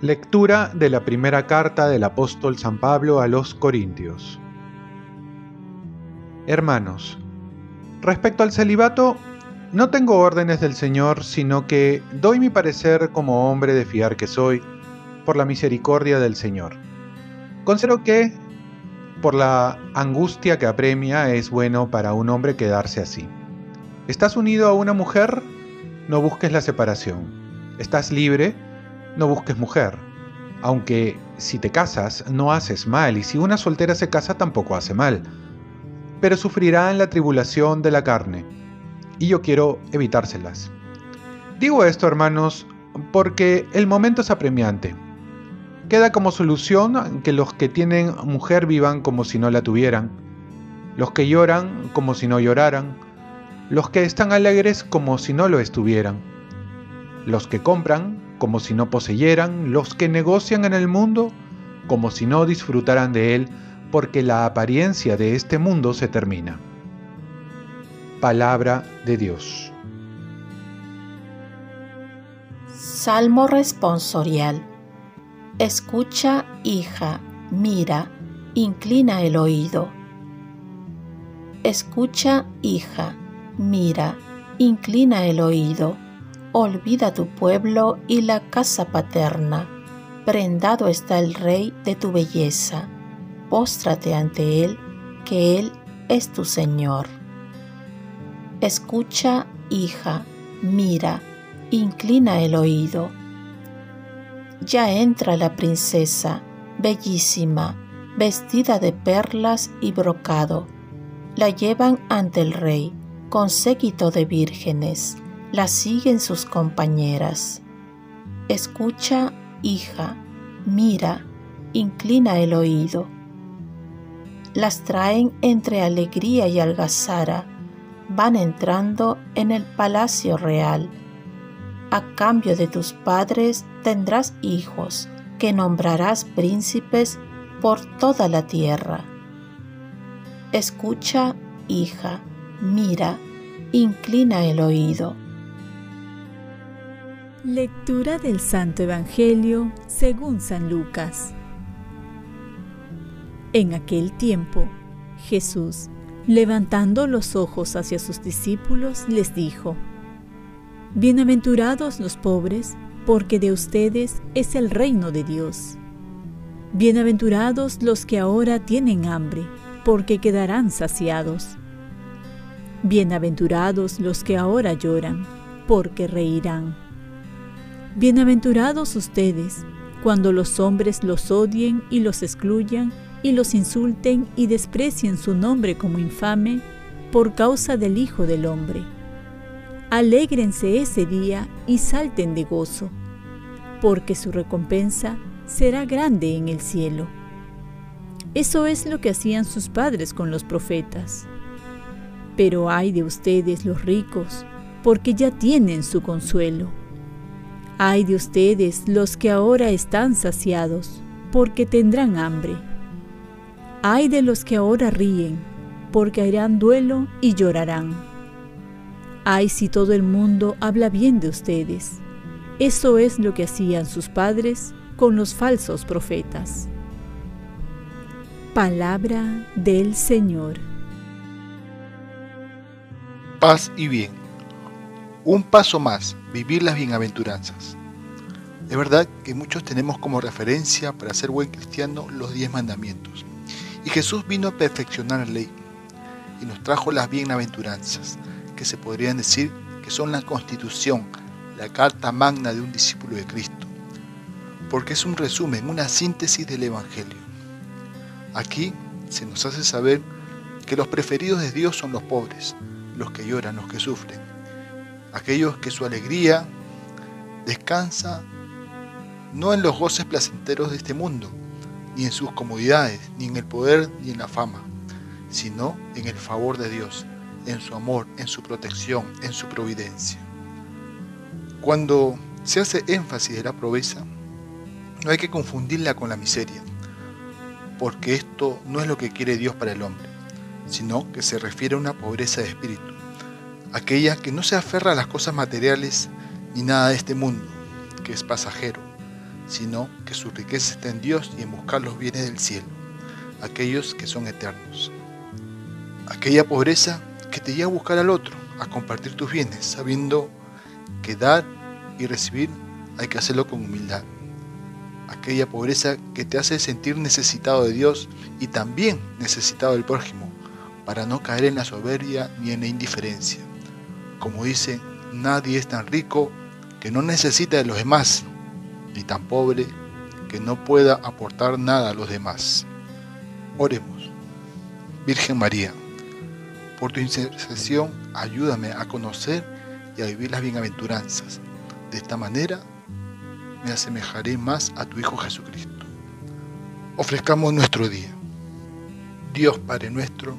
Lectura de la primera carta del apóstol San Pablo a los Corintios. Hermanos, respecto al celibato, no tengo órdenes del Señor, sino que doy mi parecer como hombre de fiar que soy, por la misericordia del Señor. Considero que, por la angustia que apremia, es bueno para un hombre quedarse así. ¿Estás unido a una mujer? No busques la separación. ¿Estás libre? no busques mujer. Aunque si te casas no haces mal y si una soltera se casa tampoco hace mal. Pero sufrirá en la tribulación de la carne. Y yo quiero evitárselas. Digo esto, hermanos, porque el momento es apremiante. Queda como solución que los que tienen mujer vivan como si no la tuvieran, los que lloran como si no lloraran, los que están alegres como si no lo estuvieran, los que compran como si no poseyeran, los que negocian en el mundo como si no disfrutaran de él, porque la apariencia de este mundo se termina. Palabra de Dios. Salmo responsorial. Escucha, hija, mira, inclina el oído. Escucha, hija, mira, inclina el oído olvida tu pueblo y la casa paterna. Prendado está el rey de tu belleza. Póstrate ante él, que él es tu Señor. Escucha, hija, mira, inclina el oído. Ya entra la princesa, bellísima, vestida de perlas y brocado. La llevan ante el rey, con séquito de vírgenes la siguen sus compañeras. Escucha, hija, mira, inclina el oído. Las traen entre alegría y algazara, van entrando en el palacio real. A cambio de tus padres tendrás hijos, que nombrarás príncipes por toda la tierra. Escucha, hija, mira, inclina el oído. Lectura del Santo Evangelio según San Lucas. En aquel tiempo, Jesús, levantando los ojos hacia sus discípulos, les dijo, Bienaventurados los pobres, porque de ustedes es el reino de Dios. Bienaventurados los que ahora tienen hambre, porque quedarán saciados. Bienaventurados los que ahora lloran, porque reirán. Bienaventurados ustedes cuando los hombres los odien y los excluyan y los insulten y desprecien su nombre como infame por causa del Hijo del Hombre. Alégrense ese día y salten de gozo, porque su recompensa será grande en el cielo. Eso es lo que hacían sus padres con los profetas. Pero ay de ustedes los ricos, porque ya tienen su consuelo. Ay de ustedes los que ahora están saciados, porque tendrán hambre. Ay de los que ahora ríen, porque harán duelo y llorarán. Ay si todo el mundo habla bien de ustedes. Eso es lo que hacían sus padres con los falsos profetas. Palabra del Señor. Paz y bien un paso más, vivir las bienaventuranzas. Es verdad que muchos tenemos como referencia para ser buen cristiano los diez mandamientos. Y Jesús vino a perfeccionar la ley y nos trajo las bienaventuranzas, que se podrían decir que son la constitución, la carta magna de un discípulo de Cristo, porque es un resumen, una síntesis del Evangelio. Aquí se nos hace saber que los preferidos de Dios son los pobres, los que lloran, los que sufren, aquellos que su alegría descansa no en los goces placenteros de este mundo, ni en sus comodidades, ni en el poder, ni en la fama, sino en el favor de Dios, en su amor, en su protección, en su providencia. Cuando se hace énfasis de la pobreza, no hay que confundirla con la miseria, porque esto no es lo que quiere Dios para el hombre, sino que se refiere a una pobreza de espíritu, aquella que no se aferra a las cosas materiales ni nada de este mundo, que es pasajero, sino que su riqueza está en Dios y en buscar los bienes del cielo, aquellos que son eternos. Aquella pobreza que te lleva a buscar al otro, a compartir tus bienes, sabiendo que dar y recibir hay que hacerlo con humildad. Aquella pobreza que te hace sentir necesitado de Dios y también necesitado del prójimo, para no caer en la soberbia ni en la indiferencia. Como dice, nadie es tan rico que no necesita de los demás, ni tan pobre que no pueda aportar nada a los demás. Oremos. Virgen María, por tu intercesión ayúdame a conocer y a vivir las bienaventuranzas. De esta manera me asemejaré más a tu Hijo Jesucristo. Ofrezcamos nuestro día. Dios Padre nuestro,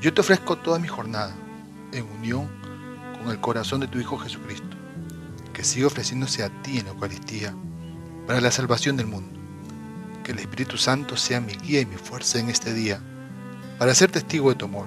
yo te ofrezco toda mi jornada en unión con el corazón de tu Hijo Jesucristo, que siga ofreciéndose a ti en la Eucaristía para la salvación del mundo. Que el Espíritu Santo sea mi guía y mi fuerza en este día, para ser testigo de tu amor.